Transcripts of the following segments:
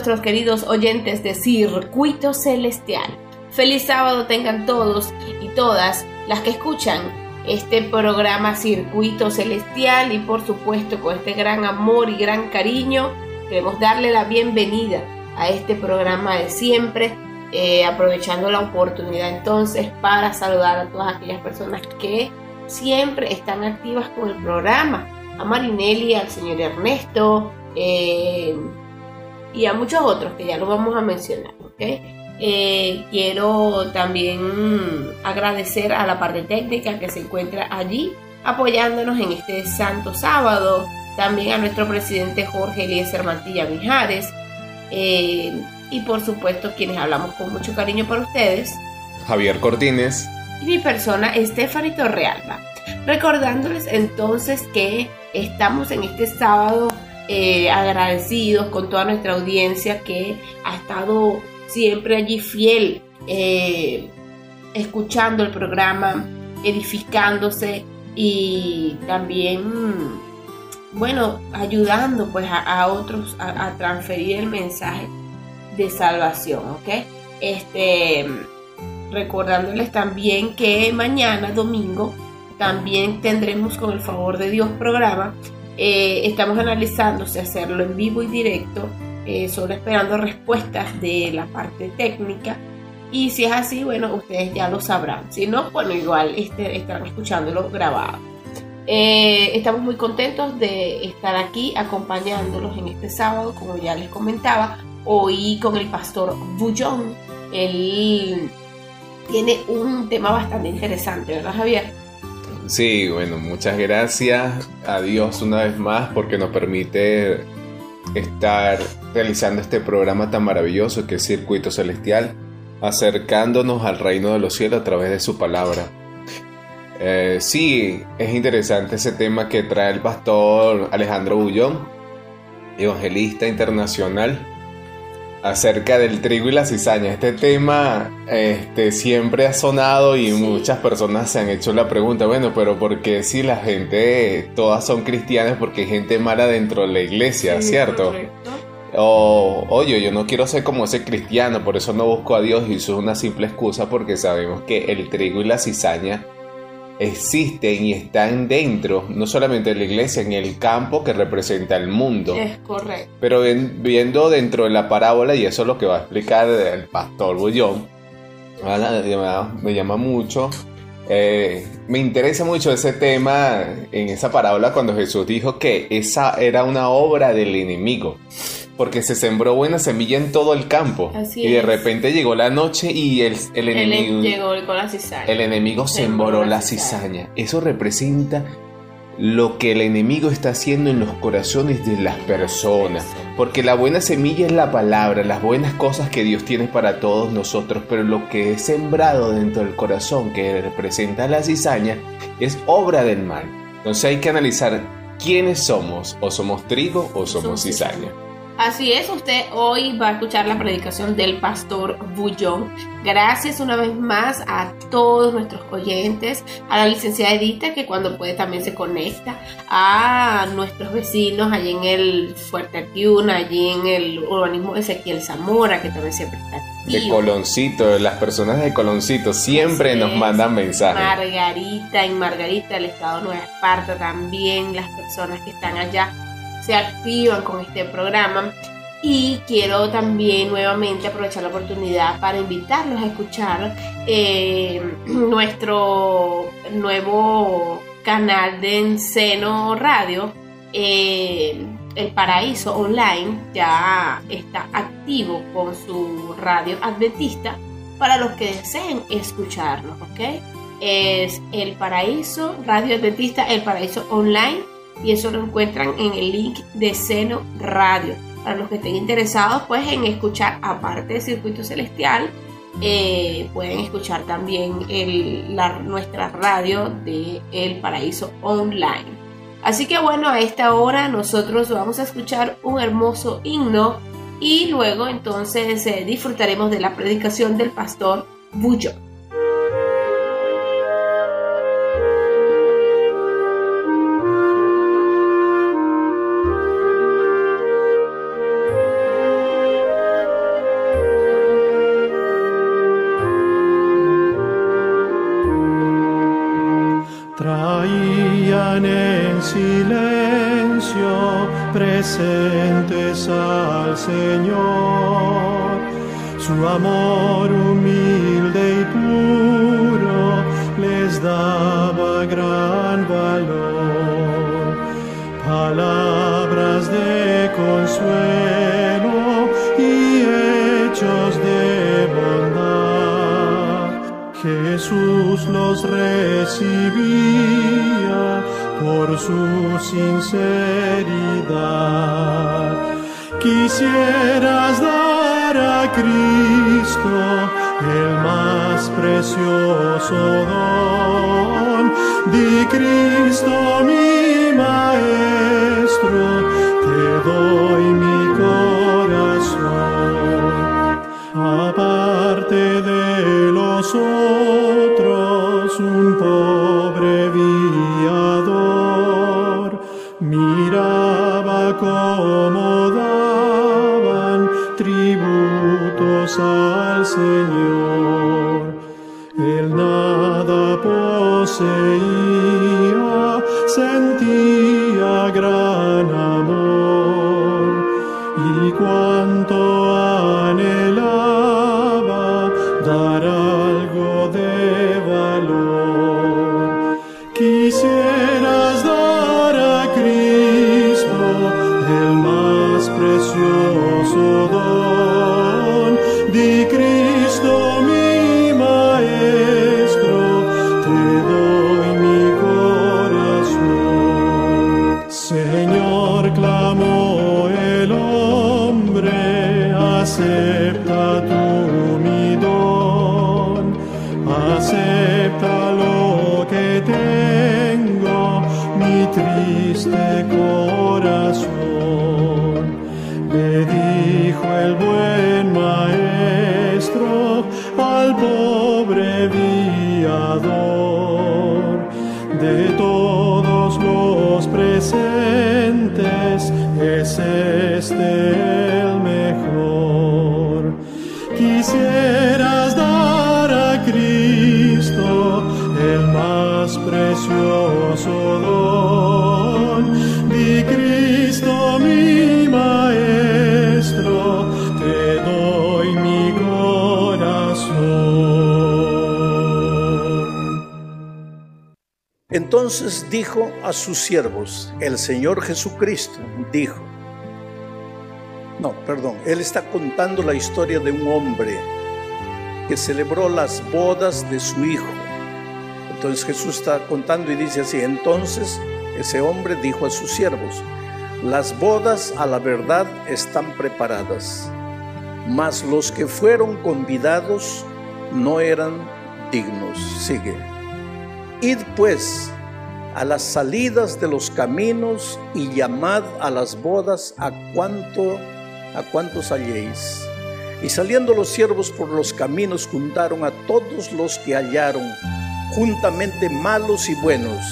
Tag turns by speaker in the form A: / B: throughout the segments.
A: nuestros queridos oyentes de Circuito Celestial. Feliz sábado tengan todos y todas las que escuchan este programa Circuito Celestial y por supuesto con este gran amor y gran cariño queremos darle la bienvenida a este programa de siempre, eh, aprovechando la oportunidad entonces para saludar a todas aquellas personas que siempre están activas con el programa, a Marinelli, al señor Ernesto, eh, y a muchos otros que ya lo vamos a mencionar. Eh, quiero también agradecer a la parte técnica que se encuentra allí apoyándonos en este santo sábado, también a nuestro presidente Jorge Eliezer Mantilla Mijares eh, y por supuesto quienes hablamos con mucho cariño para ustedes.
B: Javier Cortines.
A: Y mi persona, Estefanito Realba. Recordándoles entonces que estamos en este sábado eh, agradecidos con toda nuestra audiencia que ha estado siempre allí fiel, eh, escuchando el programa, edificándose y también, bueno, ayudando pues a, otros a, transferir el mensaje de salvación, ¿ok? Este, recordándoles también que mañana, domingo, también tendremos con el favor de Dios programa eh, estamos analizando si hacerlo en vivo y directo, eh, solo esperando respuestas de la parte técnica. Y si es así, bueno, ustedes ya lo sabrán. Si no, bueno, igual este, estarán escuchándolo grabado. Eh, estamos muy contentos de estar aquí acompañándolos en este sábado, como ya les comentaba, hoy con el pastor Bullón. Él tiene un tema bastante interesante, ¿verdad, Javier?
B: Sí, bueno, muchas gracias a Dios una vez más porque nos permite estar realizando este programa tan maravilloso que es Circuito Celestial, acercándonos al reino de los cielos a través de su palabra. Eh, sí, es interesante ese tema que trae el pastor Alejandro Bullón, evangelista internacional, acerca del trigo y la cizaña. Este tema este, siempre ha sonado y muchas personas se han hecho la pregunta, bueno, pero ¿por qué si la gente, todas son cristianas, porque hay gente mala dentro de la iglesia, ¿cierto? O, oye, yo no quiero ser como ese cristiano, por eso no busco a Dios y eso es una simple excusa porque sabemos que el trigo y la cizaña existen y están dentro, no solamente de la iglesia, en el campo que representa el mundo.
A: Es correcto.
B: Pero viendo dentro de la parábola, y eso es lo que va a explicar el pastor Bullón, me llama mucho, eh, me interesa mucho ese tema en esa parábola cuando Jesús dijo que esa era una obra del enemigo porque se sembró buena semilla en todo el campo. y de repente llegó la noche y el, el enemigo.
A: llegó con la cizaña.
B: El enemigo sembró la cizaña. Eso representa lo que el enemigo está haciendo en los corazones de las personas. Porque la buena semilla es la palabra, las buenas cosas que Dios tiene para todos nosotros, pero lo que es sembrado dentro del corazón, que representa la cizaña, es obra del mal. Entonces hay que analizar quiénes somos, o somos trigo o somos cizaña.
A: Así es, usted hoy va a escuchar la predicación del pastor Bullón. Gracias una vez más a todos nuestros oyentes, a la licenciada Edita que cuando puede también se conecta, a nuestros vecinos allí en el Fuerte Artiuna, allí en el urbanismo Ezequiel Zamora, que también siempre está
B: De Coloncito, las personas de Coloncito siempre nos mandan mensajes.
A: Margarita, en Margarita, el estado Nueva Esparta también, las personas que están allá se activan con este programa.
C: Y quiero también nuevamente aprovechar la oportunidad para invitarlos a escuchar eh, nuestro nuevo canal de Enceno Radio. Eh, el Paraíso Online ya está activo con su radio adventista para los que deseen escucharlo, ¿ok? Es El Paraíso, Radio Adventista, El Paraíso Online, y eso lo encuentran en el link de Seno Radio. Para los que estén interesados, pues en escuchar, aparte de Circuito Celestial, eh, pueden escuchar también nuestra radio de El Paraíso Online. Así que bueno, a esta hora nosotros vamos a escuchar un hermoso himno y luego entonces eh, disfrutaremos de la predicación del pastor Bullo.
D: Entonces dijo a sus siervos, el Señor Jesucristo dijo, no, perdón, él está contando la historia de un hombre que celebró las bodas de su hijo. Entonces Jesús está contando y dice así, entonces ese hombre dijo a sus siervos, las bodas a la verdad están preparadas, mas los que fueron convidados no eran dignos. Sigue. Id pues a las salidas de los caminos y llamad a las bodas a cuanto a cuantos halléis. Y saliendo los siervos por los caminos juntaron a todos los que hallaron, juntamente malos y buenos.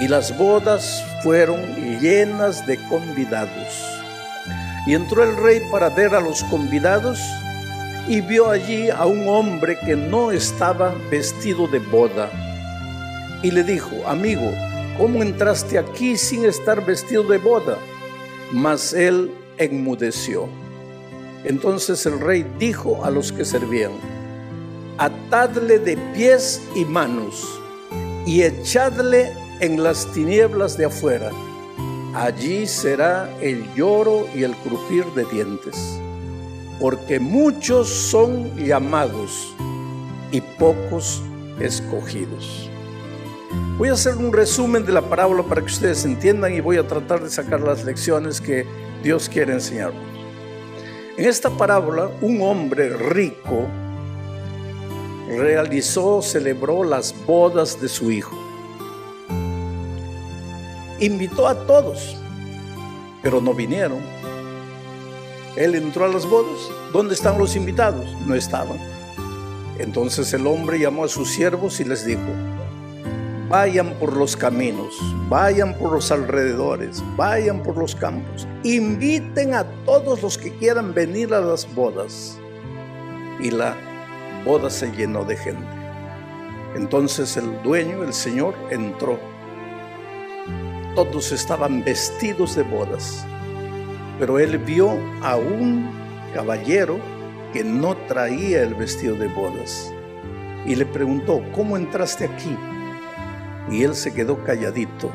D: Y las bodas fueron llenas de convidados. Y entró el rey para ver a los convidados y vio allí a un hombre que no estaba vestido de boda. Y le dijo, amigo, ¿cómo entraste aquí sin estar vestido de boda? Mas él enmudeció. Entonces el rey dijo a los que servían, atadle de pies y manos y echadle en las tinieblas de afuera. Allí será el lloro y el crujir de dientes, porque muchos son llamados y pocos escogidos. Voy a hacer un resumen de la parábola para que ustedes entiendan y voy a tratar de sacar las lecciones que Dios quiere enseñarnos. En esta parábola, un hombre rico realizó, celebró las bodas de su hijo. Invitó a todos, pero no vinieron. Él entró a las bodas. ¿Dónde están los invitados? No estaban. Entonces el hombre llamó a sus siervos y les dijo, vayan por los caminos, vayan por los alrededores, vayan por los campos, inviten a todos los que quieran venir a las bodas. Y la boda se llenó de gente. Entonces el dueño, el Señor, entró. Todos estaban vestidos de bodas, pero él vio a un caballero que no traía el vestido de bodas y le preguntó, ¿cómo entraste aquí? Y él se quedó calladito.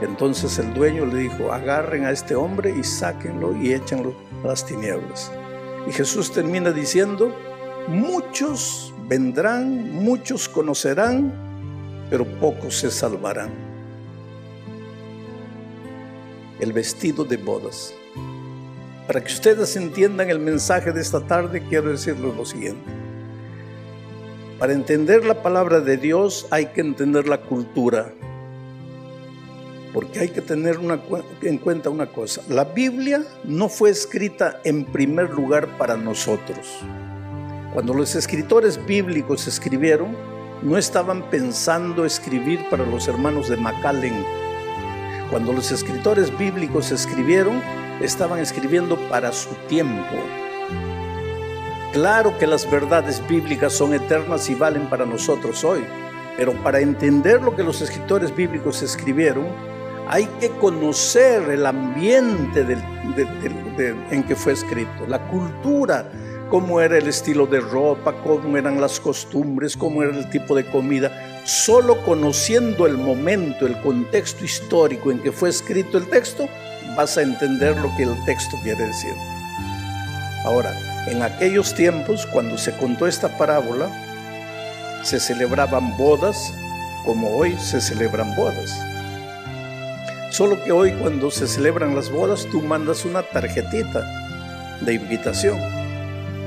D: Entonces el dueño le dijo, agarren a este hombre y sáquenlo y échenlo a las tinieblas. Y Jesús termina diciendo, Muchos vendrán, muchos conocerán, pero pocos se salvarán. El vestido de bodas. Para que ustedes entiendan el mensaje de esta tarde, quiero decirles lo siguiente. Para entender la palabra de Dios hay que entender la cultura. Porque hay que tener en cuenta una cosa. La Biblia no fue escrita en primer lugar para nosotros. Cuando los escritores bíblicos escribieron, no estaban pensando escribir para los hermanos de Macallen. Cuando los escritores bíblicos escribieron, estaban escribiendo para su tiempo. Claro que las verdades bíblicas son eternas y valen para nosotros hoy, pero para entender lo que los escritores bíblicos escribieron, hay que conocer el ambiente en que fue escrito, la cultura cómo era el estilo de ropa, cómo eran las costumbres, cómo era el tipo de comida. Solo conociendo el momento, el contexto histórico en que fue escrito el texto, vas a entender lo que el texto quiere decir. Ahora, en aquellos tiempos, cuando se contó esta parábola, se celebraban bodas como hoy se celebran bodas. Solo que hoy cuando se celebran las bodas, tú mandas una tarjetita de invitación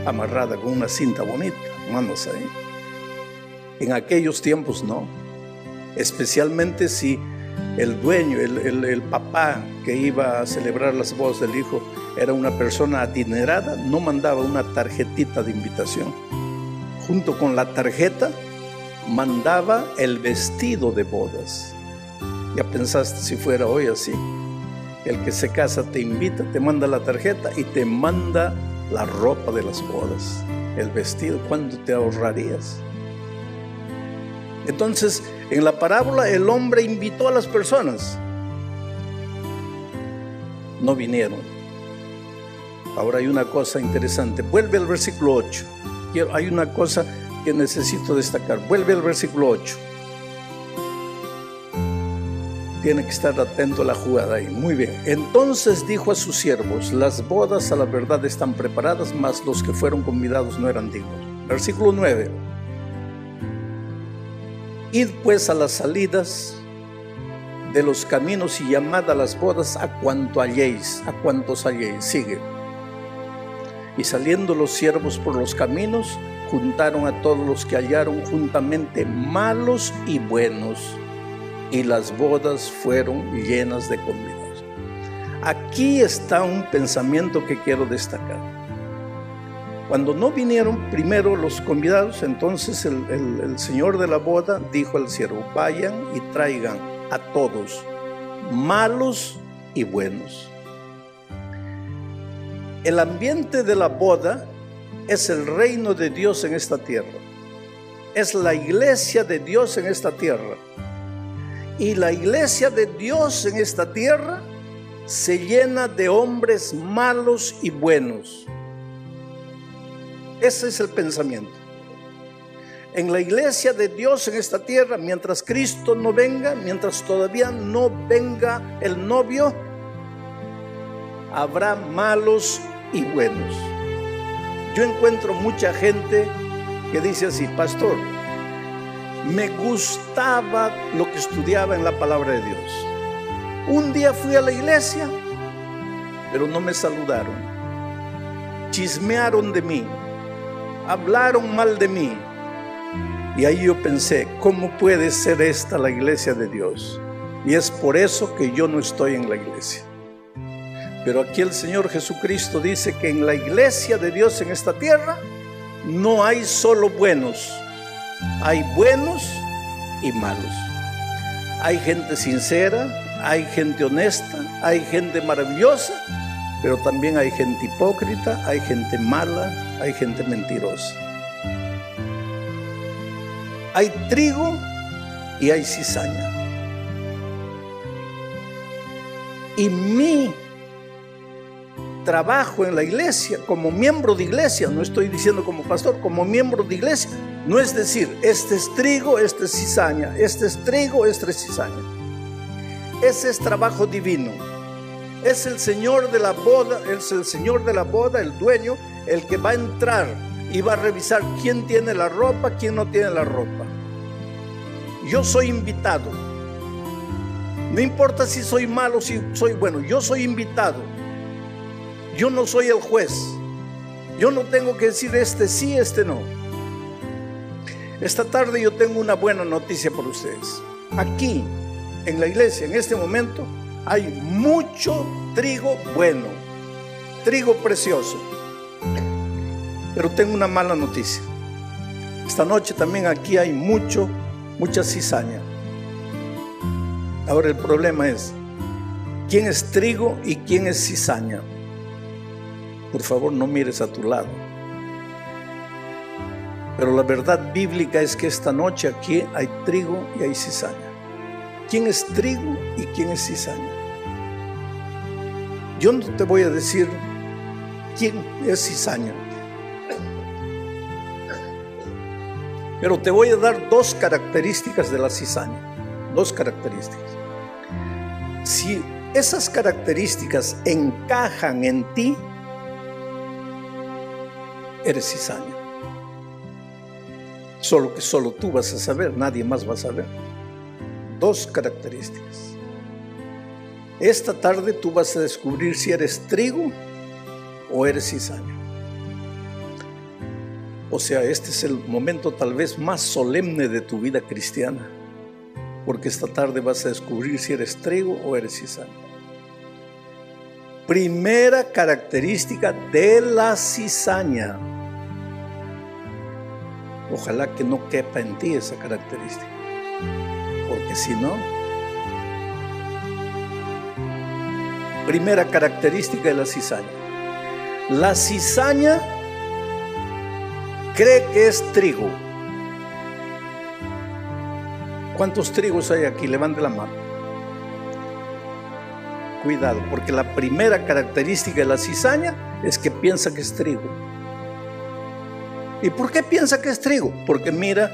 D: amarrada con una cinta bonita, mandas ahí. En aquellos tiempos no, especialmente si el dueño, el, el, papá que iba a celebrar las bodas del hijo era una persona adinerada, no mandaba una tarjetita de invitación. Junto con la tarjeta mandaba el vestido de bodas. Ya pensaste si fuera hoy así. El que se casa te invita, te manda la tarjeta y te manda la ropa de las bodas, el vestido, ¿cuánto te ahorrarías? Entonces, en la parábola el hombre invitó a las personas. No vinieron. Ahora hay una cosa interesante. Vuelve al versículo 8. hay una cosa que necesito destacar. Vuelve al versículo 8 tiene que estar atento a la jugada ahí. Muy bien. Entonces dijo a sus siervos, las bodas a la verdad están preparadas, mas los que fueron convidados no eran dignos. Versículo 9. Id pues a las salidas de los caminos y llamad a las bodas a cuanto halléis, a cuantos halléis. Sigue. Y saliendo los siervos por los caminos, juntaron a todos los que hallaron juntamente, malos y buenos y las bodas fueron llenas de convidados. Aquí está un pensamiento que quiero destacar. Cuando no vinieron primero los convidados, entonces el, señor de la boda dijo al siervo, vayan y traigan a todos, malos y buenos. El ambiente de la boda es el reino de Dios en esta tierra. Es la iglesia de Dios en esta tierra. Y la iglesia de Dios en esta tierra se llena de hombres malos y buenos. Ese es el pensamiento. En la iglesia de Dios en esta tierra, mientras Cristo no venga, mientras todavía no venga el novio, habrá malos y buenos. Yo encuentro mucha gente que dice así, pastor, me gustaba lo que estudiaba en la palabra de Dios. Un día fui a la iglesia, pero no me saludaron. Chismearon de mí, hablaron mal de mí. Y ahí yo pensé, ¿cómo puede ser esta la iglesia de Dios? Y es por eso que yo no estoy en la iglesia. Pero aquí el Señor Jesucristo dice que en la iglesia de Dios en esta tierra no hay solo buenos, hay buenos y malos. Hay gente sincera, hay gente honesta, hay gente maravillosa, pero también hay gente hipócrita, hay gente mala, hay gente mentirosa. Hay trigo y hay cizaña. Y mi trabajo en la iglesia, como miembro de iglesia, no estoy diciendo como pastor, como miembro de iglesia, no es decir, este es trigo, este es cizaña, este es trigo, este es cizaña. Ese es trabajo divino. Es el Señor de la boda, es el Señor de la boda, el dueño, el que va a entrar y va a revisar quién tiene la ropa, quién no tiene la ropa. Yo soy invitado. No importa si soy malo, si soy bueno, yo soy invitado. Yo no soy el juez. Yo no tengo que decir este sí, este no. Esta tarde yo tengo una buena noticia para ustedes. Aquí, en la iglesia, en este momento, hay mucho trigo bueno, trigo precioso. Pero tengo una mala noticia. Esta noche también aquí hay mucho, mucha cizaña. Ahora el problema es, ¿quién es trigo y quién es cizaña? Por favor no mires a tu lado. Pero la verdad bíblica es que esta noche aquí hay trigo y hay cizaña. ¿Quién es trigo y quién es cizaña? Yo no te voy a decir quién es cizaña. Pero te voy a dar dos características de la cizaña. Dos características. Si esas características encajan en ti, eres cizaña. Solo que solo tú vas a saber, nadie más va a saber. Dos características. Esta tarde tú vas a descubrir si eres trigo o eres cizaña. O sea, este es el momento tal vez más solemne de tu vida cristiana, porque esta tarde vas a descubrir si eres trigo o eres cizaña. Primera característica de la cizaña Ojalá que no quepa en ti esa característica. Porque si no, primera característica de la cizaña. La cizaña cree que es trigo. ¿Cuántos trigos hay aquí? Levante la mano. Cuidado, porque la primera característica de la cizaña es que piensa que es trigo. ¿Y por qué piensa que es trigo? Porque mira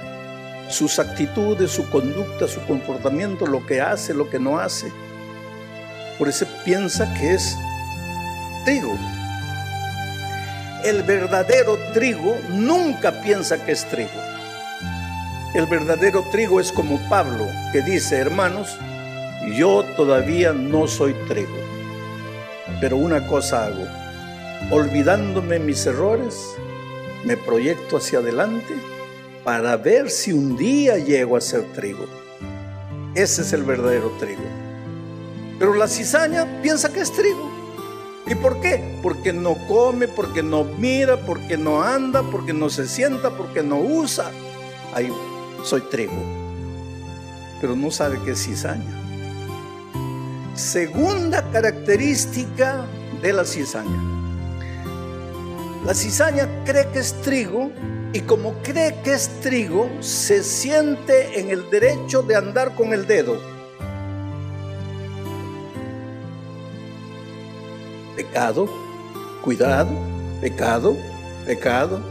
D: sus actitudes, su conducta, su comportamiento, lo que hace, lo que no hace. Por eso piensa que es trigo. El verdadero trigo nunca piensa que es trigo. El verdadero trigo es como Pablo, que dice, hermanos, yo todavía no soy trigo, pero una cosa hago, olvidándome mis errores, me proyecto hacia adelante para ver si un día llego a ser trigo. Ese es el verdadero trigo. Pero la cizaña piensa que es trigo. ¿Y por qué? Porque no come, porque no mira, porque no anda, porque no se sienta, porque no usa. Ahí soy trigo. Pero no sabe que es cizaña. Segunda característica de la cizaña la cizaña cree que es trigo y como cree que es trigo, se siente en el derecho de andar con el dedo. Pecado, cuidado, pecado, pecado.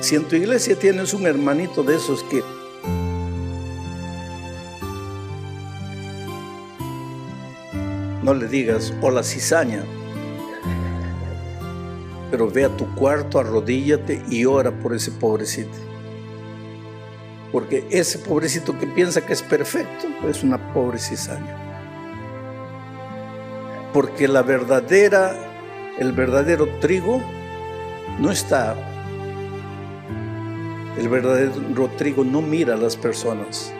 D: Si en tu iglesia tienes un hermanito de esos que no le digas hola cizaña, pero ve a tu cuarto, arrodíllate y ora por ese pobrecito. Porque ese pobrecito que piensa que es perfecto es una pobre cizaña. Porque la verdadera, el verdadero trigo no está. El verdadero trigo no mira a las personas,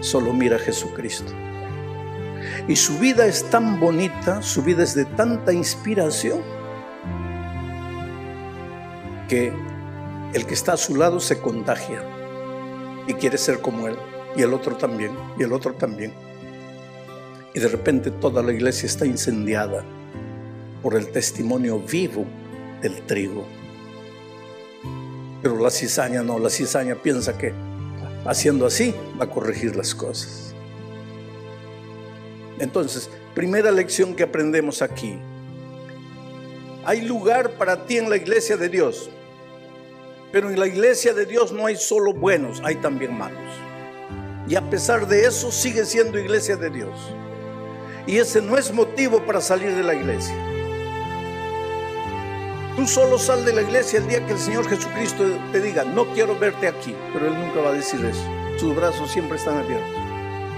D: solo mira a Jesucristo. Y su vida es tan bonita, su vida es de tanta inspiración el que está a su lado se contagia y quiere ser como él, y el otro también, y el otro también. Y de repente toda la iglesia está incendiada por el testimonio vivo del trigo. Pero la cizaña no, la cizaña piensa que haciendo así va a corregir las cosas. Entonces, primera lección que aprendemos aquí, hay lugar para ti en la iglesia de Dios. Pero en la iglesia de Dios no hay solo buenos, hay también malos. Y a pesar de eso sigue siendo iglesia de Dios. Y ese no es motivo para salir de la iglesia. Tú solo sal de la iglesia el día que el Señor Jesucristo te diga, no quiero verte aquí. Pero Él nunca va a decir eso. Sus brazos siempre están abiertos.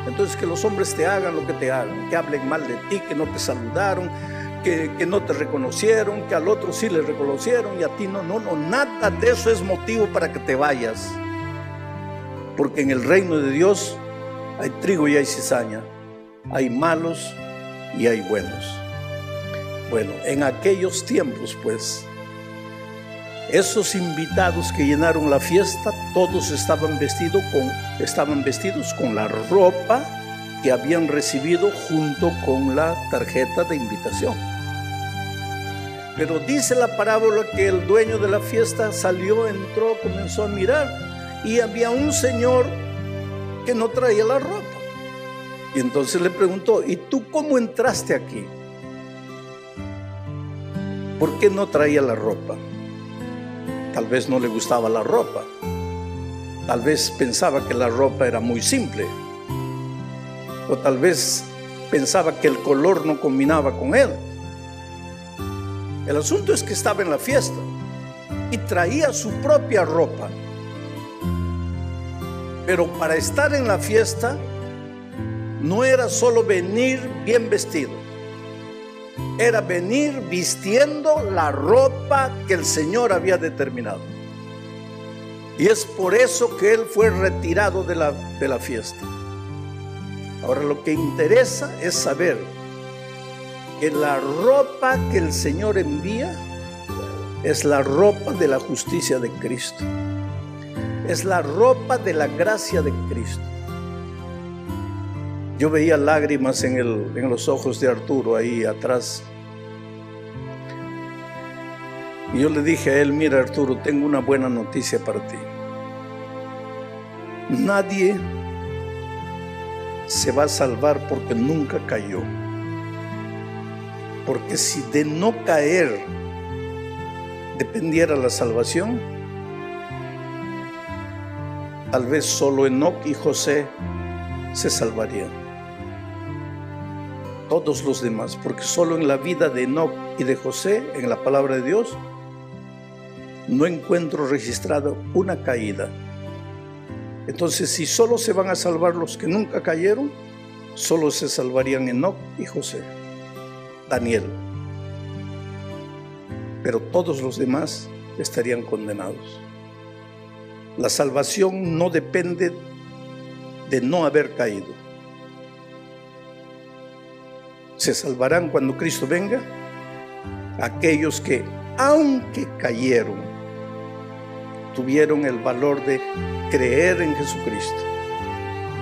D: Entonces que los hombres te hagan lo que te hagan, que hablen mal de ti, que no te saludaron, que, no te reconocieron, que al otro sí le reconocieron y a ti no, no, no, nada de eso es motivo para que te vayas. Porque en el reino de Dios hay trigo y hay cizaña, hay malos y hay buenos. Bueno, en aquellos tiempos pues, esos invitados que llenaron la fiesta, todos estaban con, estaban vestidos con la ropa que habían recibido junto con la tarjeta de invitación. Pero dice la parábola que el dueño de la fiesta salió, entró, comenzó a mirar y había un señor que no traía la ropa. Y entonces le preguntó, ¿y tú cómo entraste aquí? ¿Por qué no traía la ropa? Tal vez no le gustaba la ropa. Tal vez pensaba que la ropa era muy simple. O tal vez pensaba que el color no combinaba con él. El asunto es que estaba en la fiesta y traía su propia ropa. Pero para estar en la fiesta no era solo venir bien vestido, era venir vistiendo la ropa que el Señor había determinado. Y es por eso que él fue retirado de la, de la fiesta. Ahora lo que interesa es saber que la ropa que el Señor envía es la ropa de la justicia de Cristo. Es la ropa de la gracia de Cristo. Yo veía lágrimas en, en los ojos de Arturo ahí atrás. Y yo le dije a él, mira Arturo, tengo una buena noticia para ti. Nadie se va a salvar porque nunca cayó. Porque si de no caer dependiera la salvación, tal vez solo Enoch y José se salvarían. Todos los demás, porque solo en la vida de Enoch y de José, en la palabra de Dios, no encuentro registrado una caída. Entonces, si solo se van a salvar los que nunca cayeron, solo se salvarían Enoch y José. Daniel. Pero todos los demás estarían condenados. La salvación no depende de no haber caído. Se salvarán cuando Cristo venga aquellos que, aunque cayeron, tuvieron el valor de creer en Jesucristo,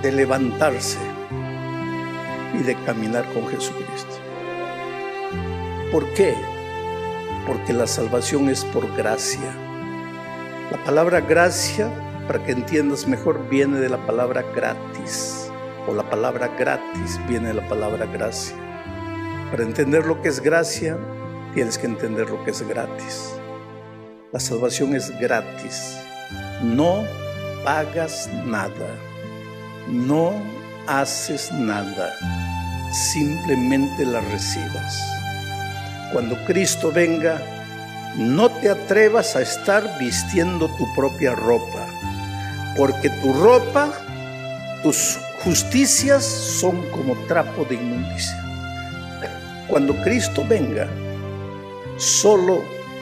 D: de levantarse y de caminar con Jesucristo. ¿Por qué? Porque la salvación es por gracia. La palabra gracia, para que entiendas mejor, viene de la palabra gratis. O la palabra gratis viene de la palabra gracia. Para entender lo que es gracia, tienes que entender lo que es gratis. La salvación es gratis. No pagas nada. No haces nada. Simplemente la recibas. Cuando Cristo venga, no te atrevas a estar vistiendo tu propia ropa, porque tu ropa, tus justicias son como trapo de inmundicia. Cuando Cristo venga, solo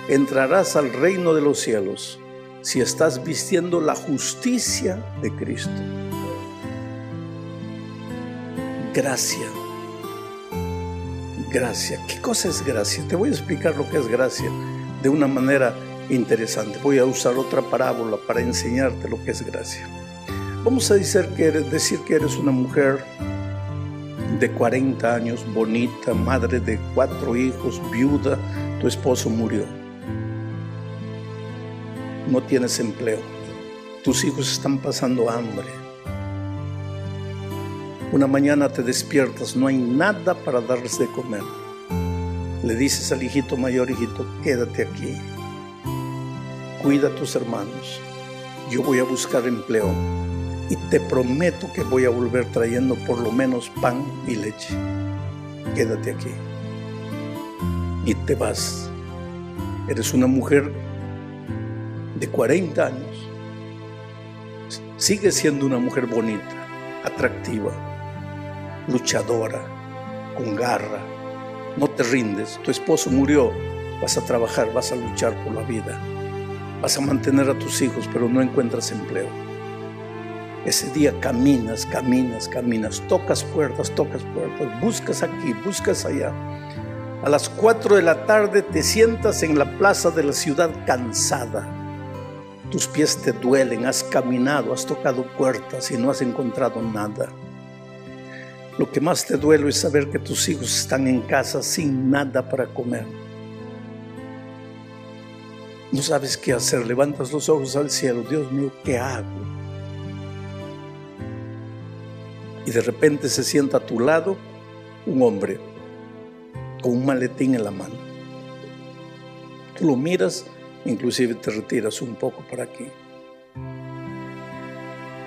D: entrarás al reino de los cielos si estás vistiendo la justicia de Cristo. Gracia. Gracia. ¿Qué cosa es gracia? Te voy a explicar lo que es gracia de una manera interesante. Voy a usar otra parábola para enseñarte lo que es gracia. Vamos a decir que eres, decir que eres una mujer de 40 años, bonita, madre de cuatro hijos, viuda, tu esposo murió. No tienes empleo. Tus hijos están pasando hambre. Una mañana te despiertas, no hay nada para darles de comer le dices al hijito mayor, hijito, quédate aquí, cuida a tus hermanos, yo voy a buscar empleo y te prometo que voy a volver trayendo por lo menos pan y leche. Quédate aquí. Y te vas. Eres una mujer de 40 años. Sigue siendo una mujer bonita, atractiva, luchadora, con garra, no te rindes, tu esposo murió, vas a trabajar, vas a luchar por la vida, vas a mantener a tus hijos, pero no encuentras empleo. Ese día caminas, caminas, caminas, tocas puertas, tocas puertas, buscas aquí, buscas allá. A las 4 de la tarde te sientas en la plaza de la ciudad cansada. Tus pies te duelen, has caminado, has tocado puertas y no has encontrado nada. Lo que más te duele es saber que tus hijos están en casa sin nada para comer. No sabes qué hacer, levantas los ojos al cielo, Dios mío, ¿qué hago? Y de repente se sienta a tu lado un hombre con un maletín en la mano. Tú lo miras, inclusive te retiras un poco para aquí.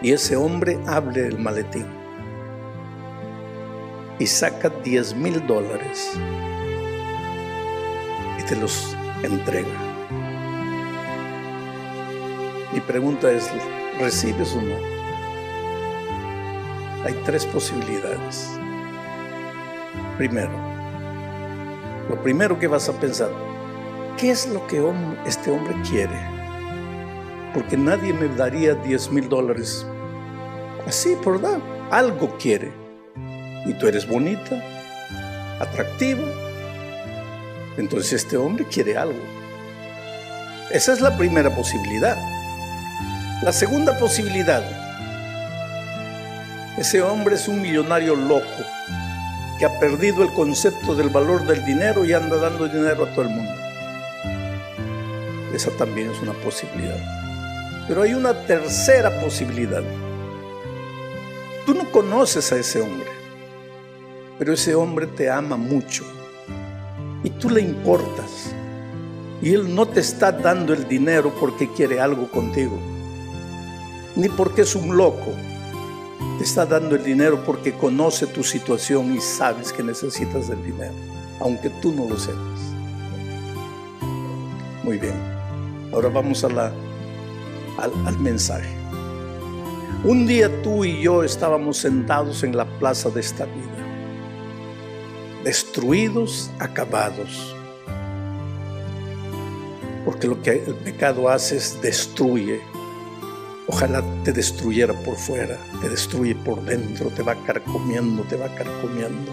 D: Y ese hombre abre el maletín y saca 10 mil dólares y te los entrega. Mi pregunta es, ¿recibes o no? Hay tres posibilidades. Primero, lo primero que vas a pensar, ¿qué es lo que este hombre quiere? Porque nadie me daría 10 mil dólares así, por dar. Algo quiere y tú eres bonita, atractiva, entonces este hombre quiere algo. Esa es la primera posibilidad. La segunda posibilidad, ese hombre es un millonario loco que ha perdido el concepto del valor del dinero y anda dando dinero a todo el mundo. Esa también es una posibilidad. Pero hay una tercera posibilidad. Tú no conoces a ese hombre pero ese hombre te ama mucho y tú le importas. Y él no te está dando el dinero porque quiere algo contigo, ni porque es un loco. Te está dando el dinero porque conoce tu situación y sabes que necesitas del dinero, aunque tú no lo sepas. Muy bien, ahora vamos al, al mensaje. Un día tú y yo estábamos sentados en la plaza de esta vida destruidos, acabados. Porque lo que el pecado hace es destruye. Ojalá te destruyera por fuera, te destruye por dentro, te va carcomiendo, te va carcomiendo.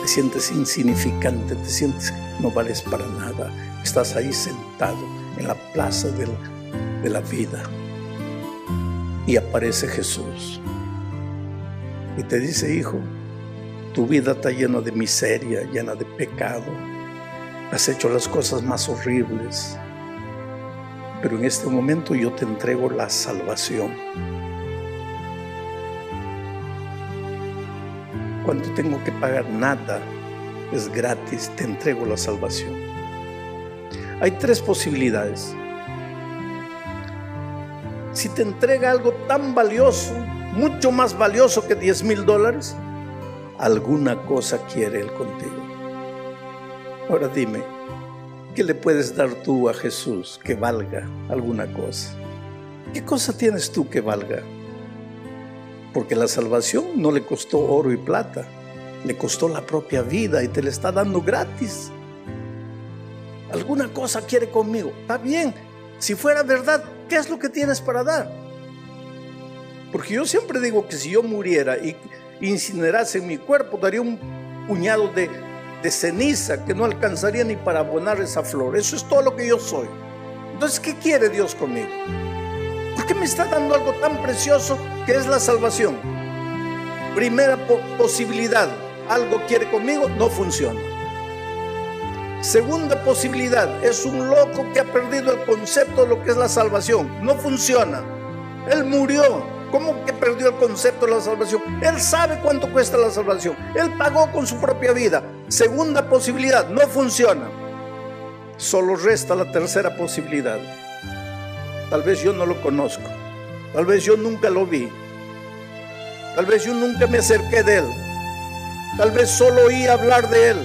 D: Te sientes insignificante, te sientes no vales para nada. Estás ahí sentado en la plaza de la, de la vida. Y aparece Jesús. Y te dice, hijo, tu vida está llena de miseria, llena de pecado. Has hecho las cosas más horribles. Pero en este momento yo te entrego la salvación. ¿Cuánto tengo que pagar? Nada. es gratis, te entrego la salvación. Hay tres posibilidades. Si te entrega algo tan valioso, mucho más valioso que 10 mil dólares, alguna cosa quiere Él contigo. Ahora dime, ¿qué le puedes dar tú a Jesús que valga alguna cosa? ¿Qué cosa tienes tú que valga? Porque la salvación no le costó oro y plata, le costó la propia vida y te le está dando gratis. Alguna cosa quiere conmigo. Está bien, si fuera verdad, ¿qué es lo que tienes para dar? Porque yo siempre digo que si yo muriera y incinerase mi cuerpo, daría un puñado de, de ceniza que no alcanzaría ni para abonar esa flor. Eso es todo lo que yo soy. Entonces, ¿qué quiere Dios conmigo? ¿Por qué me está dando algo tan precioso que es la salvación? Primera posibilidad, algo quiere conmigo, no funciona. Segunda posibilidad, es un loco que ha perdido el concepto de lo que es la salvación. No funciona. Él murió. ¿Cómo que perdió el concepto de la salvación? Él sabe cuánto cuesta la salvación. Él pagó con su propia vida. Segunda posibilidad, no funciona. Solo resta la tercera posibilidad. Tal vez yo no lo conozco. Tal vez yo nunca lo vi. Tal vez yo nunca me acerqué de él. Tal vez solo oí hablar de él.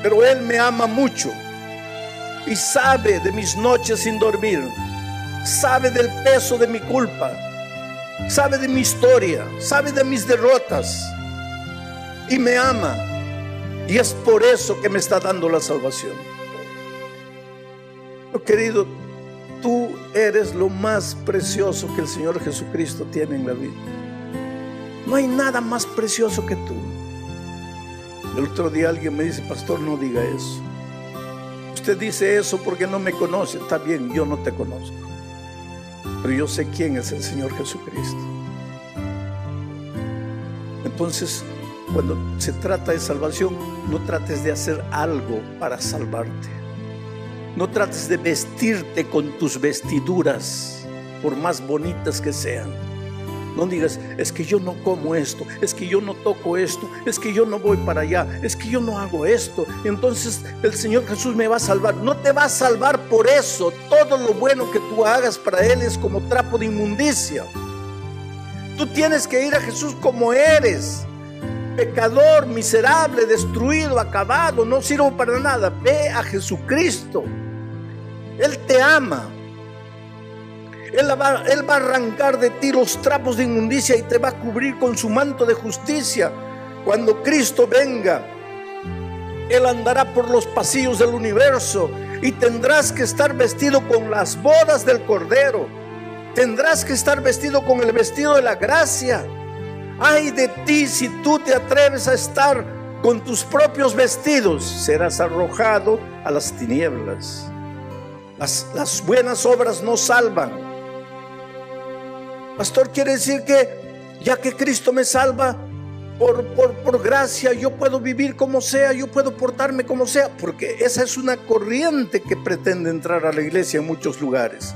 D: Pero él me ama mucho y sabe de mis noches sin dormir. Sabe del peso de mi culpa. Sabe de mi historia. Sabe de mis derrotas. Y me ama. Y es por eso que me está dando la salvación. Oh, querido, tú eres lo más precioso que el Señor Jesucristo tiene en la vida. No hay nada más precioso que tú. El otro día alguien me dice, pastor, no diga eso. Usted dice eso porque no me conoce. Está bien, yo no te conozco. Pero yo sé quién es el Señor Jesucristo. Entonces, cuando se trata de salvación, no trates de hacer algo para salvarte. No trates de vestirte con tus vestiduras, por más bonitas que sean. No digas, es que yo no como esto, es que yo no toco esto, es que yo no voy para allá, es que yo no hago esto. Entonces el Señor Jesús me va a salvar. No te va a salvar por eso. Todo lo bueno que tú hagas para Él es como trapo de inmundicia. Tú tienes que ir a Jesús como eres. Pecador, miserable, destruido, acabado, no sirvo para nada. Ve a Jesucristo. Él te ama. Él va, a arrancar de ti los trapos de inmundicia y te va a cubrir con su manto de justicia. Cuando Cristo venga, Él andará por los pasillos del universo y tendrás que estar vestido con las bodas del Cordero. Tendrás que estar vestido con el vestido de la gracia. Ay de ti si tú te atreves a estar con tus propios vestidos, serás arrojado a las tinieblas. Las, las buenas obras no salvan. Pastor, quiere decir que ya que Cristo me salva por, por, por, gracia, yo puedo vivir como sea, yo puedo portarme como sea, porque esa es una corriente que pretende entrar a la iglesia en muchos lugares.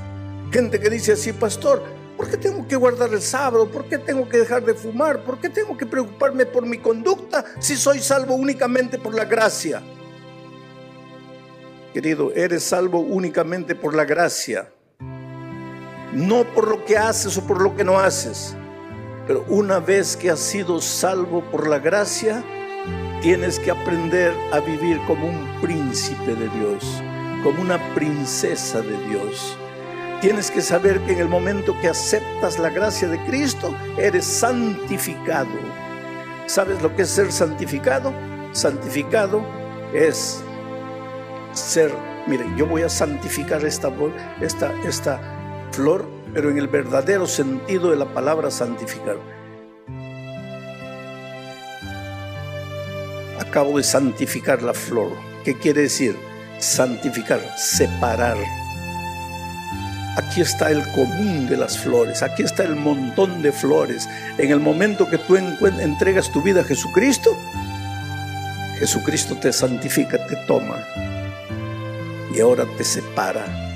D: Gente que dice así, pastor, ¿por qué tengo que guardar el sábado? ¿Por qué tengo que dejar de fumar? ¿Por qué tengo que preocuparme por mi conducta si soy salvo únicamente por la gracia? Querido, eres salvo únicamente por la gracia, no por lo que haces o por lo que no haces. Pero una vez que has sido salvo por la gracia, tienes que aprender a vivir como un príncipe de Dios, como una princesa de Dios. Tienes que saber que en el momento que aceptas la gracia de Cristo, eres santificado. ¿Sabes lo que es ser santificado? Santificado es ser, miren, yo voy a santificar esta, esta, esta flor, pero en el verdadero sentido de la palabra santificar. Acabo de santificar la flor. ¿Qué quiere decir? Santificar, separar. Aquí está el común de las flores, aquí está el montón de flores. En el momento que tú entregas tu vida a Jesucristo, Jesucristo te santifica, te toma y ahora te separa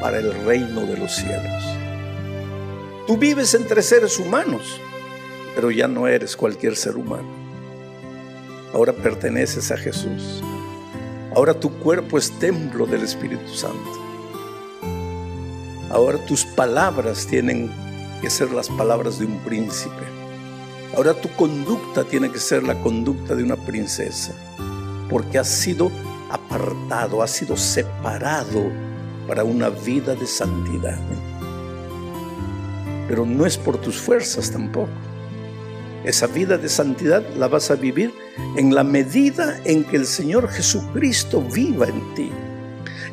D: para el reino de los cielos. Tú vives entre seres humanos, pero ya no eres cualquier ser humano. Ahora perteneces a Jesús. Ahora tu cuerpo es templo del Espíritu Santo. Ahora tus palabras tienen que ser las palabras de un príncipe. Ahora tu conducta tiene que ser la conducta de una princesa, porque has sido apartado, has sido separado para una vida de santidad. Pero no es por tus fuerzas tampoco. Esa vida de santidad la vas a vivir en la medida en que el Señor Jesucristo viva en ti.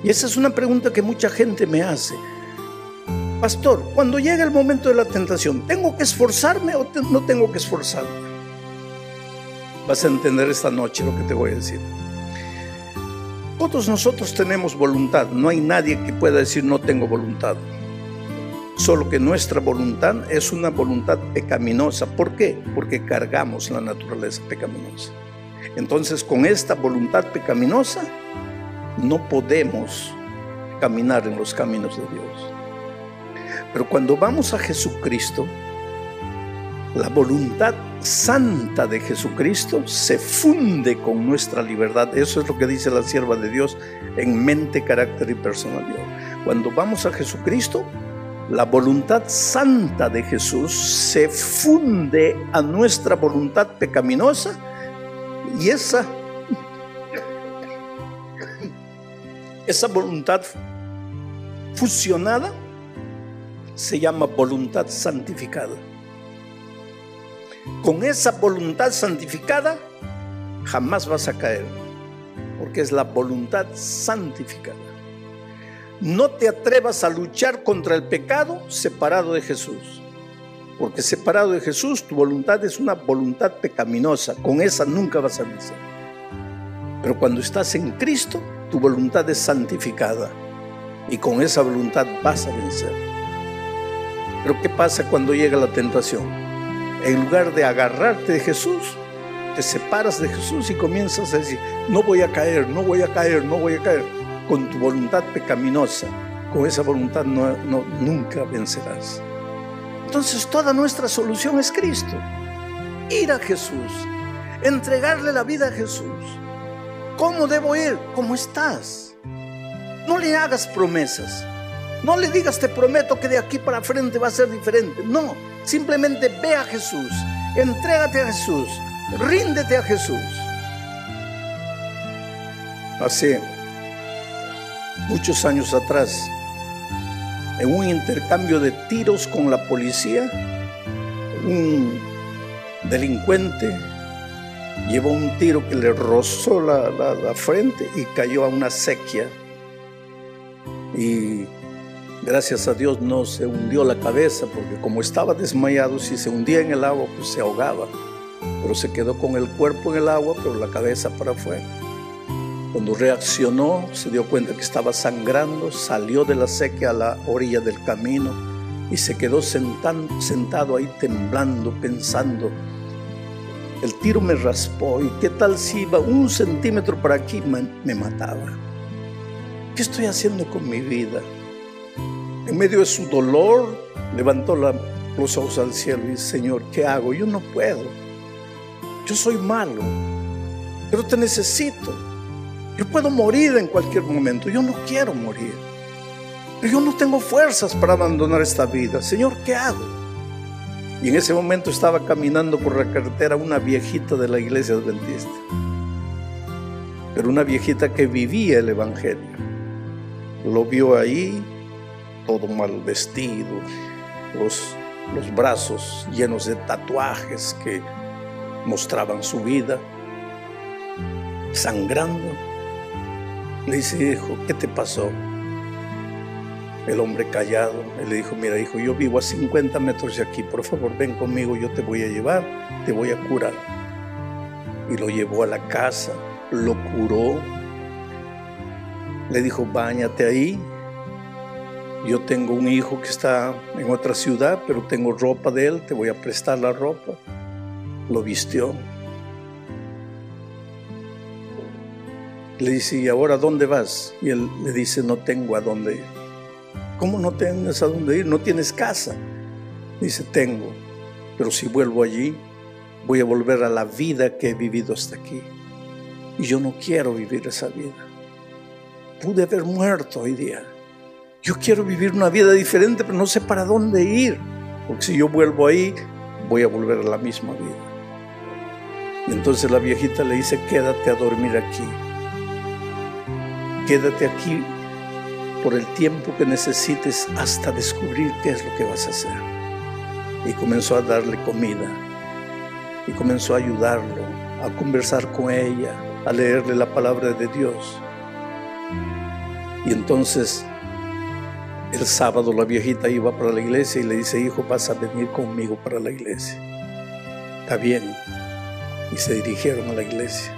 D: Y esa es una pregunta que mucha gente me hace. Pastor, cuando llega el momento de la tentación, ¿tengo que esforzarme o no tengo que esforzarme? Vas a entender esta noche lo que te voy a decir. Todos nosotros tenemos voluntad, no hay nadie que pueda decir no tengo voluntad. Solo que nuestra voluntad es una voluntad pecaminosa. ¿Por qué? Porque cargamos la naturaleza pecaminosa. Entonces con esta voluntad pecaminosa no podemos caminar en los caminos de Dios. Pero cuando vamos a Jesucristo, la voluntad santa de Jesucristo se funde con nuestra libertad. Eso es lo que dice la sierva de Dios en mente, carácter y personalidad. Cuando vamos a Jesucristo, la voluntad santa de Jesús se funde a nuestra voluntad pecaminosa y esa, esa voluntad fusionada se llama voluntad santificada. Con esa voluntad santificada jamás vas a caer, porque es la voluntad santificada. No te atrevas a luchar contra el pecado separado de Jesús. Porque separado de Jesús, tu voluntad es una voluntad pecaminosa. Con esa nunca vas a vencer. Pero cuando estás en Cristo, tu voluntad es santificada. Y con esa voluntad vas a vencer. Pero ¿qué pasa cuando llega la tentación? En lugar de agarrarte de Jesús, te separas de Jesús y comienzas a decir, no voy a caer, no voy a caer, no voy a caer con tu voluntad pecaminosa, con esa voluntad no, nunca vencerás. Entonces toda nuestra solución es Cristo. Ir a Jesús, entregarle la vida a Jesús. ¿Cómo debo ir? ¿Cómo estás? No le hagas promesas. No le digas, te prometo que de aquí para frente va a ser diferente. No, simplemente ve a Jesús, entrégate a Jesús, ríndete a Jesús. Así muchos años atrás, en un intercambio de tiros con la policía, un delincuente llevó un tiro que le rozó la, frente y cayó a una sequía. Y gracias a Dios no se hundió la cabeza, porque como estaba desmayado, si se hundía en el agua, pues se ahogaba. Pero se quedó con el cuerpo en el agua, pero la cabeza para afuera. Cuando reaccionó, se dio cuenta que estaba sangrando, salió de la sequía a la orilla del camino y se quedó sentado ahí temblando, pensando. El tiro me raspó y qué tal si iba un centímetro por aquí me, mataba. ¿Qué estoy haciendo con mi vida? En medio de su dolor, levantó los ojos al cielo y dice, Señor, ¿qué hago? Yo no puedo. Yo soy malo, pero te necesito. Yo puedo morir en cualquier momento. Yo no quiero morir. Pero yo no tengo fuerzas para abandonar esta vida. Señor, ¿qué hago? Y en ese momento estaba caminando por la carretera una viejita de la iglesia adventista. Pero una viejita que vivía el Evangelio. Lo vio ahí, todo mal vestido, los, los brazos llenos de tatuajes que mostraban su vida, sangrando le dice, hijo, ¿qué te pasó? El hombre callado, le dijo, mira hijo, yo vivo a 50 metros de aquí, por favor ven conmigo, yo te voy a llevar, te voy a curar. Y lo llevó a la casa, lo curó, le dijo, bañate ahí, yo tengo un hijo que está en otra ciudad, pero tengo ropa de él, te voy a prestar la ropa. Lo vistió, Le dice, ¿y ahora dónde vas? Y él le dice, no tengo a dónde ir. ¿Cómo no tienes a dónde ir? No tienes casa. Dice, tengo, pero si vuelvo allí, voy a volver a la vida que he vivido hasta aquí. Y yo no quiero vivir esa vida. Pude haber muerto hoy día. Yo quiero vivir una vida diferente, pero no sé para dónde ir. Porque si yo vuelvo ahí, voy a volver a la misma vida. Y entonces la viejita le dice, quédate a dormir aquí. Quédate aquí por el tiempo que necesites hasta descubrir qué es lo que vas a hacer. Y comenzó a darle comida. Y comenzó a ayudarlo, a conversar con ella, a leerle la palabra de Dios. Y entonces el sábado la viejita iba para la iglesia y le dice, hijo, vas a venir conmigo para la iglesia. Está bien. Y se dirigieron a la iglesia.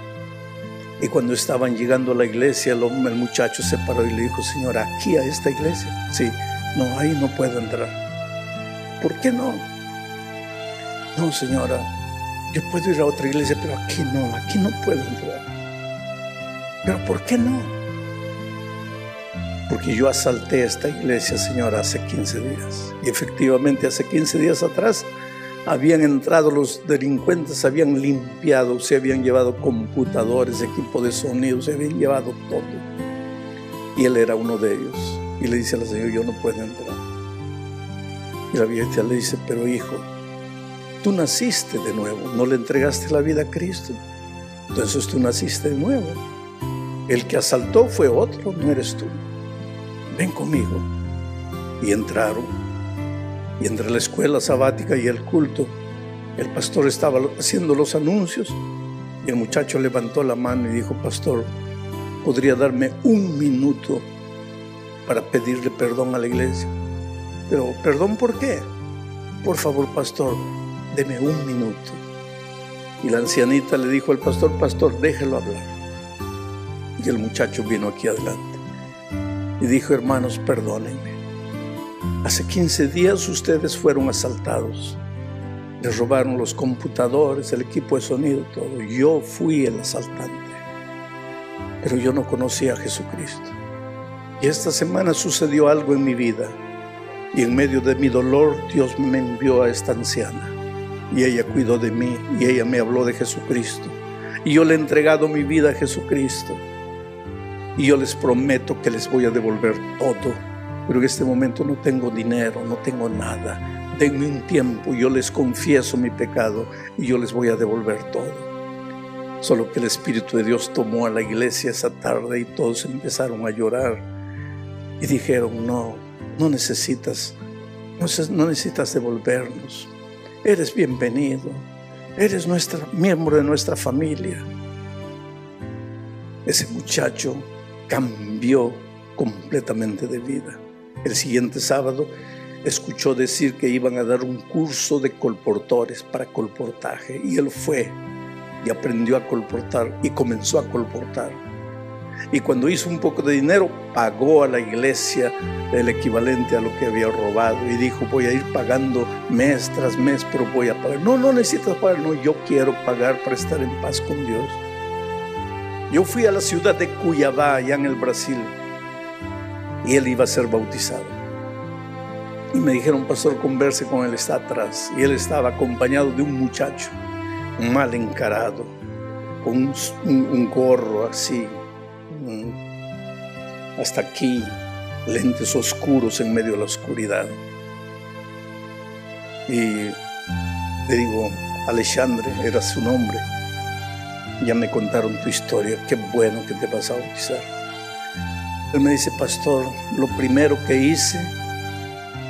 D: Y cuando estaban llegando a la iglesia, el, muchacho se paró y le dijo, Señor, ¿aquí a esta iglesia? Sí, no, ahí no puedo entrar. ¿Por qué no? No, señora, yo puedo ir a otra iglesia, pero aquí no, aquí no puedo entrar. ¿Pero por qué no? Porque yo asalté esta iglesia, señora, hace 15 días. Y efectivamente, hace 15 días atrás habían entrado los delincuentes, habían limpiado, se habían llevado computadores, equipo de sonido, se habían llevado todo. Y él era uno de ellos. Y le dice a la señora, yo no puedo entrar. Y la vieja le dice, pero hijo, tú naciste de nuevo, no le entregaste la vida a Cristo. Entonces tú naciste de nuevo. El que asaltó fue otro, no eres tú. Ven conmigo. Y entraron y entre la escuela sabática y el culto, el pastor estaba haciendo los anuncios y el muchacho levantó la mano y dijo, pastor, ¿podría darme un minuto para pedirle perdón a la iglesia? Pero, ¿perdón por qué? Por favor, pastor, deme un minuto. Y la ancianita le dijo al pastor, pastor, déjelo hablar. Y el muchacho vino aquí adelante y dijo, hermanos, perdónenme. Hace 15 días ustedes fueron asaltados. Les robaron los computadores, el equipo de sonido, todo. Yo fui el asaltante. Pero yo no conocía a Jesucristo. Y esta semana sucedió algo en mi vida. Y en medio de mi dolor Dios me envió a esta anciana. Y ella cuidó de mí y ella me habló de Jesucristo. Y yo le he entregado mi vida a Jesucristo. Y yo les prometo que les voy a devolver todo pero en este momento no tengo dinero, no tengo nada. Denme un tiempo, yo les confieso mi pecado y yo les voy a devolver todo. Solo que el Espíritu de Dios tomó a la iglesia esa tarde y todos empezaron a llorar y dijeron, no, no necesitas, no necesitas devolvernos. Eres bienvenido, eres nuestro, miembro de nuestra familia. Ese muchacho cambió completamente de vida. El siguiente sábado escuchó decir que iban a dar un curso de colportores para colportaje y él fue y aprendió a colportar y comenzó a colportar. Y cuando hizo un poco de dinero, pagó a la iglesia el equivalente a lo que había robado y dijo, voy a ir pagando mes tras mes, pero voy a pagar. No, no necesitas pagar, no, yo quiero pagar para estar en paz con Dios. Yo fui a la ciudad de Cuyabá, allá en el Brasil, y él iba a ser bautizado. Y me dijeron, pastor, converse con él, está atrás. Y él estaba acompañado de un muchacho mal encarado, con un, gorro así, hasta aquí, lentes oscuros en medio de la oscuridad. Y le digo, Alexandre era su nombre. Ya me contaron tu historia, qué bueno que te vas a bautizar. Él me dice, pastor, lo primero que hice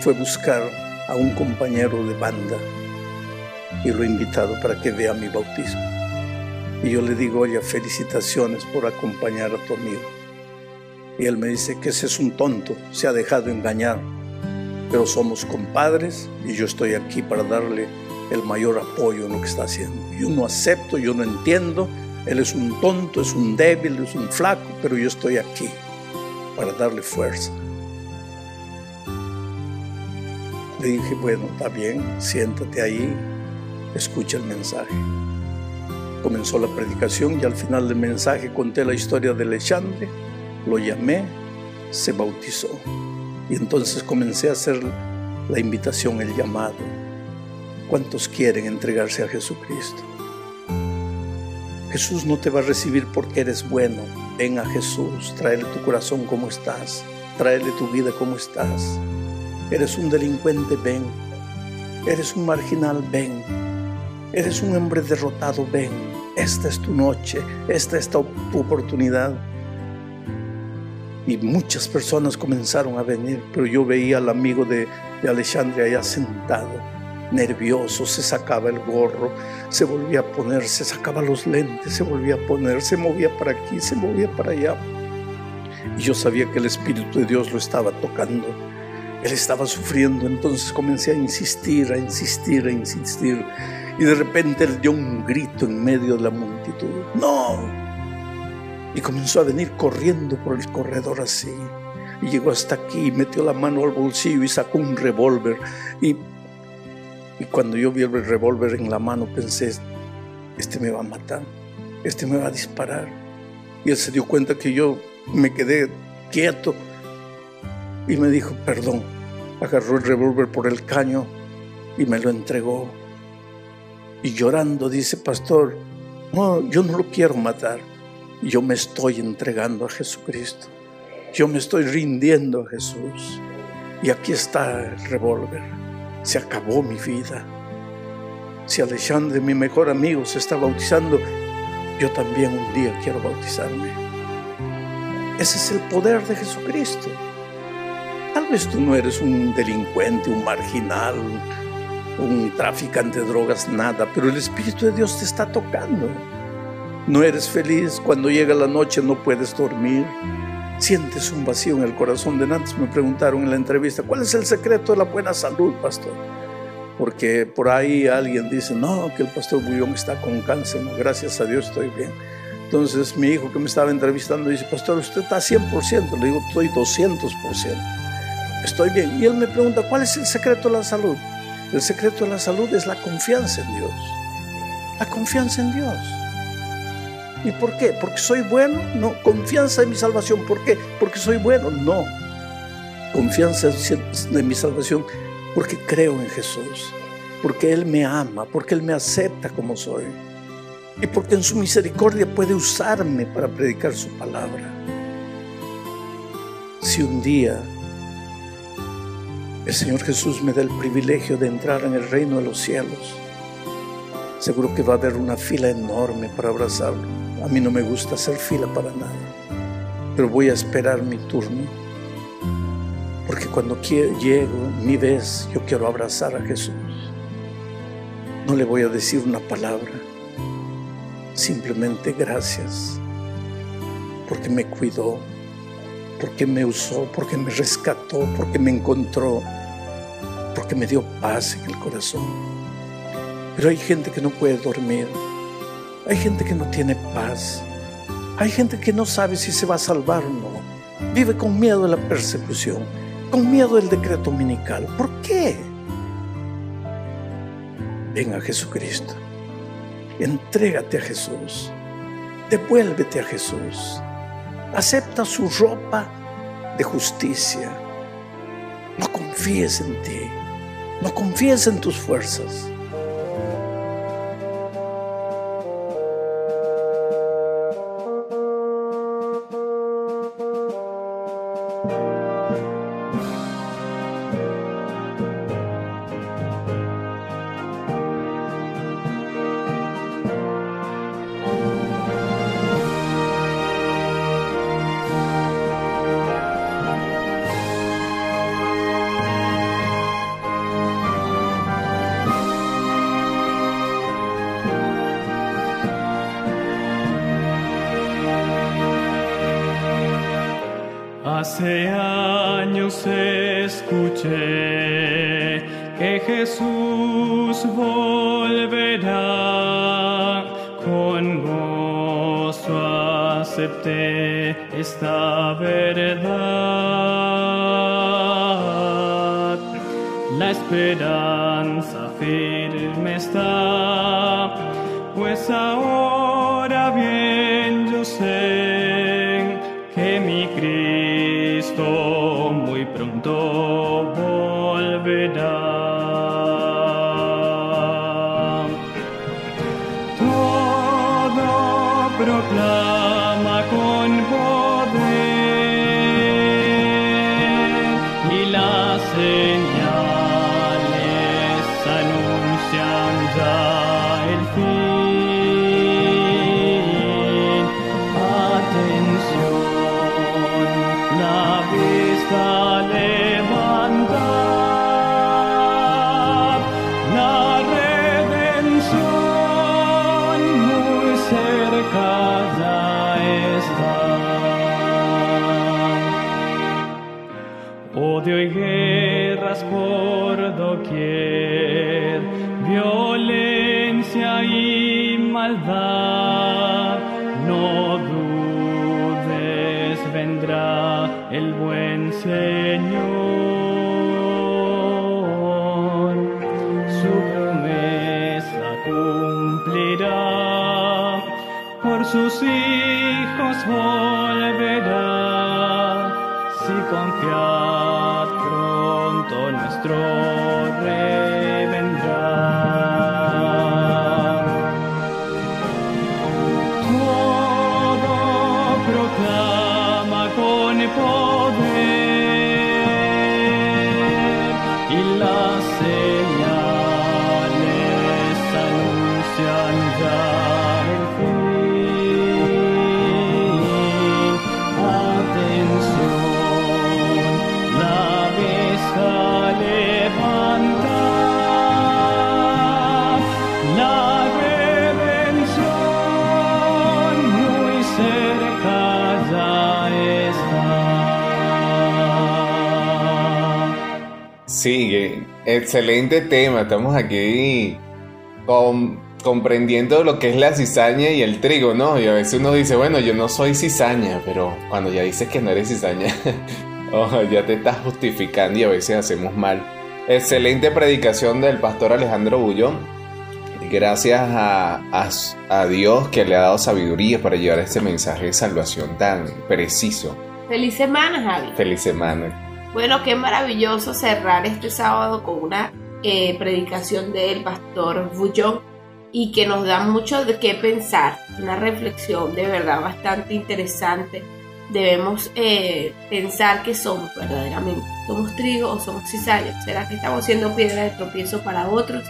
D: fue buscar a un compañero de banda y lo he invitado para que vea mi bautismo. Y yo le digo, oye, felicitaciones por acompañar a tu amigo. Y él me dice que ese es un tonto, se ha dejado engañar, pero somos compadres y yo estoy aquí para darle el mayor apoyo en lo que está haciendo. Yo no acepto, yo no entiendo, él es un tonto, es un débil, es un flaco, pero yo estoy aquí para darle fuerza. Le dije, bueno, está bien, siéntate ahí, escucha el mensaje. Comenzó la predicación y al final del mensaje conté la historia de Lechandre, lo llamé, se bautizó. Y entonces comencé a hacer la invitación, el llamado. ¿Cuántos quieren entregarse a Jesucristo? Jesús no te va a recibir porque eres bueno. Ven a Jesús, tráele tu corazón como estás, tráele tu vida como estás. Eres un delincuente, ven. Eres un marginal, ven. Eres un hombre derrotado, ven. Esta es tu noche, esta es tu oportunidad. Y muchas personas comenzaron a venir, pero yo veía al amigo de, de Alexandria allá sentado, nervioso, se sacaba el gorro, se volvía a poner, se sacaba los lentes, se volvía a poner, se movía para aquí, se movía para allá. Y yo sabía que el Espíritu de Dios lo estaba tocando. Él estaba sufriendo, entonces comencé a insistir, a insistir, a insistir. Y de repente él dio un grito en medio de la multitud. ¡No! y comenzó a venir corriendo por el corredor así. Y llegó hasta aquí, metió la mano al bolsillo y sacó un revólver. Y, y cuando yo vi el revólver en la mano pensé, este me va a matar, este me va a disparar. Y él se dio cuenta que yo me quedé quieto y me dijo, perdón. Agarró el revólver por el caño y me lo entregó. Y llorando dice, pastor, no, yo no lo quiero matar yo me estoy entregando a Jesucristo. Yo me estoy rindiendo a Jesús. Y aquí está el revólver. Se acabó mi vida. Si Alexandre, mi mejor amigo, se está bautizando, yo también un día quiero bautizarme. Ese es el poder de Jesucristo. Tal vez tú no eres un delincuente, un marginal, un traficante de drogas, nada, pero el Espíritu de Dios te está tocando. No eres feliz, cuando llega la noche no puedes dormir. Sientes un vacío en el corazón. De antes me preguntaron en la entrevista, ¿cuál es el secreto de la buena salud, pastor? Porque por ahí alguien dice, no, que el pastor Bullón está con cáncer. gracias a Dios estoy bien. Entonces mi hijo que me estaba entrevistando dice, pastor, usted está 100%. Le digo, estoy 200%. Estoy bien. Y él me pregunta, ¿cuál es el secreto de la salud? El secreto de la salud es la confianza en Dios. La confianza en Dios. ¿Y por qué? ¿Porque soy bueno? No. Confianza en mi salvación. ¿Por qué? ¿Porque soy bueno? No. Confianza en mi salvación porque creo en Jesús. Porque Él me ama. Porque Él me acepta como soy. Y porque en su misericordia puede usarme para predicar su palabra. Si un día el Señor Jesús me da el privilegio de entrar en el reino de los cielos, seguro que va a haber una fila enorme para abrazarlo a mí no me gusta hacer fila para nada, pero voy a esperar mi turno. Porque cuando llego, mi vez, yo quiero abrazar a Jesús. No le voy a decir una palabra, simplemente gracias, porque me cuidó, porque me usó, porque me rescató, porque me encontró, porque me dio paz en el corazón. Pero hay gente que no puede dormir hay gente que no tiene paz. Hay gente que no sabe si se va a salvar o no. Vive con miedo de la persecución, con miedo del decreto dominical. ¿Por qué? Ven a Jesucristo. Entrégate a Jesús. Devuélvete a Jesús. Acepta su ropa de justicia. No confíes en ti. No confíes en tus fuerzas.
E: Hace años escuché que Jesús volverá. Con gozo acepté esta verdad. La esperanza firme está, pues ahora volverá. Si confiad pronto nuestro rey
B: Sigue, excelente tema. Estamos aquí con- comprendiendo lo que es la cizaña y el trigo, ¿no? Y a veces uno dice, bueno, yo no soy cizaña, pero cuando ya dices que no eres cizaña, oh, ya te estás justificando y a veces hacemos mal. Excelente predicación del pastor Alejandro Bullón. Gracias a, a- a Dios que le ha dado sabiduría para llevar este mensaje de salvación tan preciso.
A: Feliz semana, Javi.
B: Feliz semana.
A: Bueno, qué maravilloso cerrar este sábado con una eh, predicación del pastor Bullón y que nos da mucho de qué pensar, una reflexión de verdad bastante interesante. Debemos eh, pensar que somos verdaderamente. ¿Somos trigo o somos cizaña? ¿Será que estamos siendo piedra de tropiezo para otros?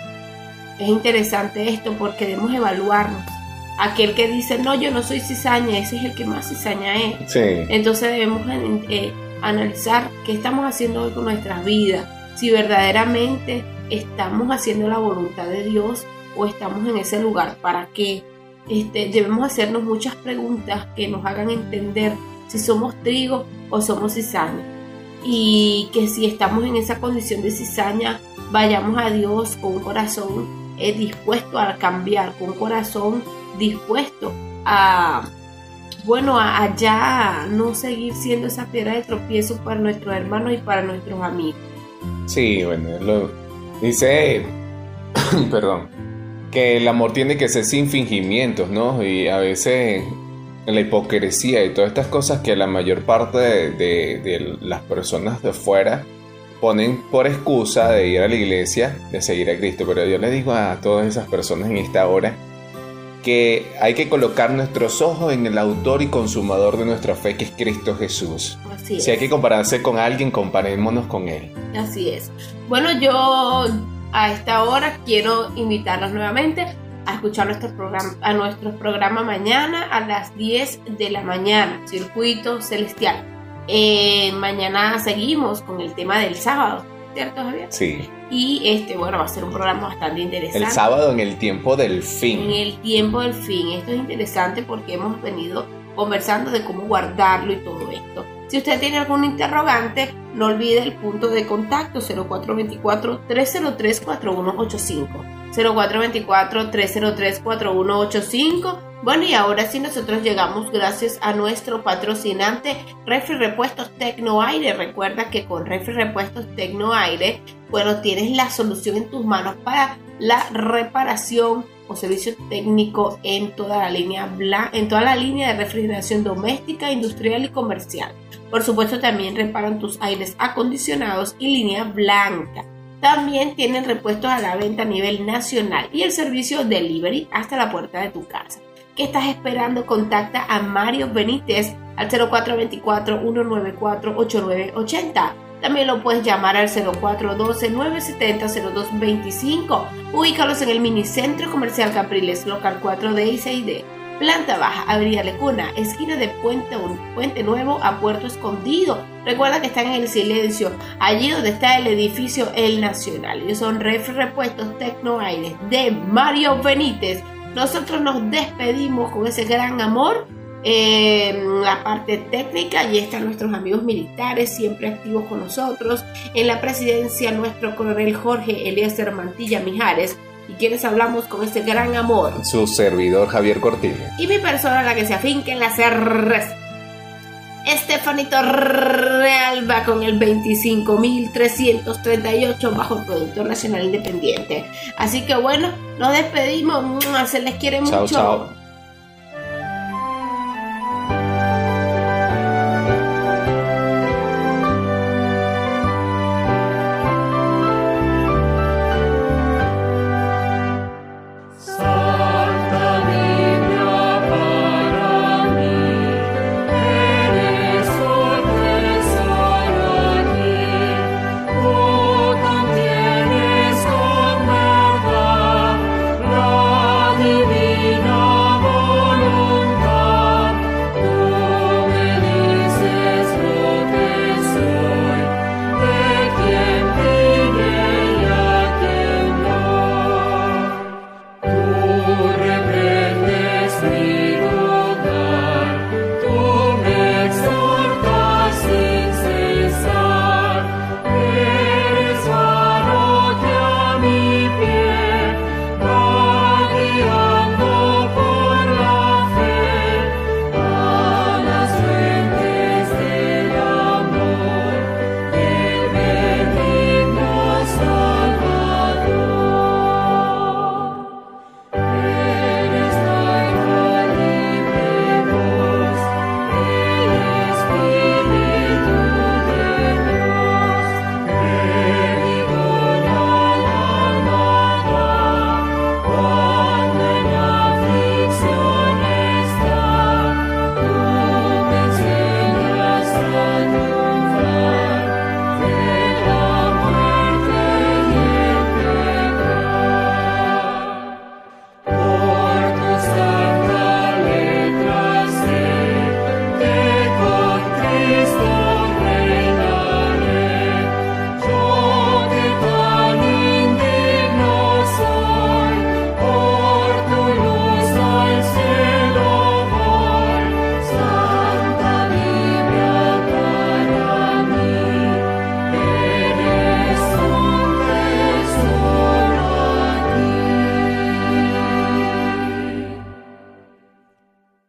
A: Es interesante esto porque debemos evaluarnos. Aquel que dice, no, yo no soy cizaña, ese es el que más cizaña es.
B: Sí.
A: Entonces debemos eh, analizar qué estamos haciendo con nuestras vidas, si verdaderamente estamos haciendo la voluntad de Dios o estamos en ese lugar, para qué. Este, debemos hacernos muchas preguntas que nos hagan entender si somos trigo o somos cizaña. Y que si estamos en esa condición de cizaña, vayamos a Dios con un corazón eh, dispuesto a cambiar, con un corazón dispuesto a, bueno, a, a ya no seguir siendo esa piedra de tropiezo para nuestros hermanos y para nuestros amigos.
B: Sí, bueno, lo, dice, perdón, que el amor tiene que ser sin fingimientos, ¿no? Y a veces la hipocresía y todas estas cosas que la mayor parte de las personas de fuera ponen por excusa de ir a la iglesia, de seguir a Cristo. Pero yo le digo a todas esas personas en esta hora que hay que colocar nuestros ojos en el autor y consumador de nuestra fe, que es Cristo Jesús.
A: Así
B: Si hay que compararse con alguien, comparémonos con Él.
A: Así es. Bueno, yo a esta hora quiero invitarlos nuevamente a escuchar nuestro programa, a nuestro programa mañana a las 10 de la mañana, Circuito Celestial. Eh, mañana seguimos con el tema del sábado, ¿cierto, Javier?
B: Sí.
A: Y este, bueno, va a ser un programa bastante interesante.
B: El sábado en el tiempo del
A: En
B: fin.
A: el tiempo del fin. Esto es interesante porque hemos venido conversando de cómo guardarlo y todo esto. Si usted tiene algún interrogante, no olvide el punto de contacto 0424-303-4185. 0424-303-4185. Bueno, y ahora sí nosotros llegamos gracias a nuestro patrocinante Refri Repuestos Tecnoaire. Recuerda que con Refri Repuestos Tecnoaire, bueno, tienes la solución en tus manos para la reparación o servicio técnico en toda la línea blan- en toda la línea de refrigeración doméstica, industrial y comercial. Por supuesto, también reparan tus aires acondicionados y línea blanca. También tienen repuestos a la venta a nivel nacional y el servicio delivery hasta la puerta de tu casa. ¿Qué estás esperando? Contacta a Mario Benítez al 0424-194-8980. También lo puedes llamar al 0412-970-0225. Ubícalos en el Minicentro Comercial Capriles, local 4D y 6D. Planta baja, Avenida Lecuna, esquina de Puente, Nuevo a Puerto Escondido. Recuerda que están en el silencio, allí donde está el edificio El Nacional. Ellos son ref repuestos Tecnoaires de Mario Benítez. Nosotros nos despedimos con ese gran amor en la parte técnica, allí están nuestros amigos militares, siempre activos con nosotros. En la presidencia, nuestro coronel Jorge Eliezer Mantilla Mijares, y quienes hablamos con este gran amor.
B: Su servidor Javier Cortines.
A: Y mi persona, la que se afinca en la CRS. Estefanito Realba con el 25.338 bajo el Producto Nacional Independiente. Así que bueno, nos despedimos. Se les quiere
B: Chao,
A: mucho.
B: chao.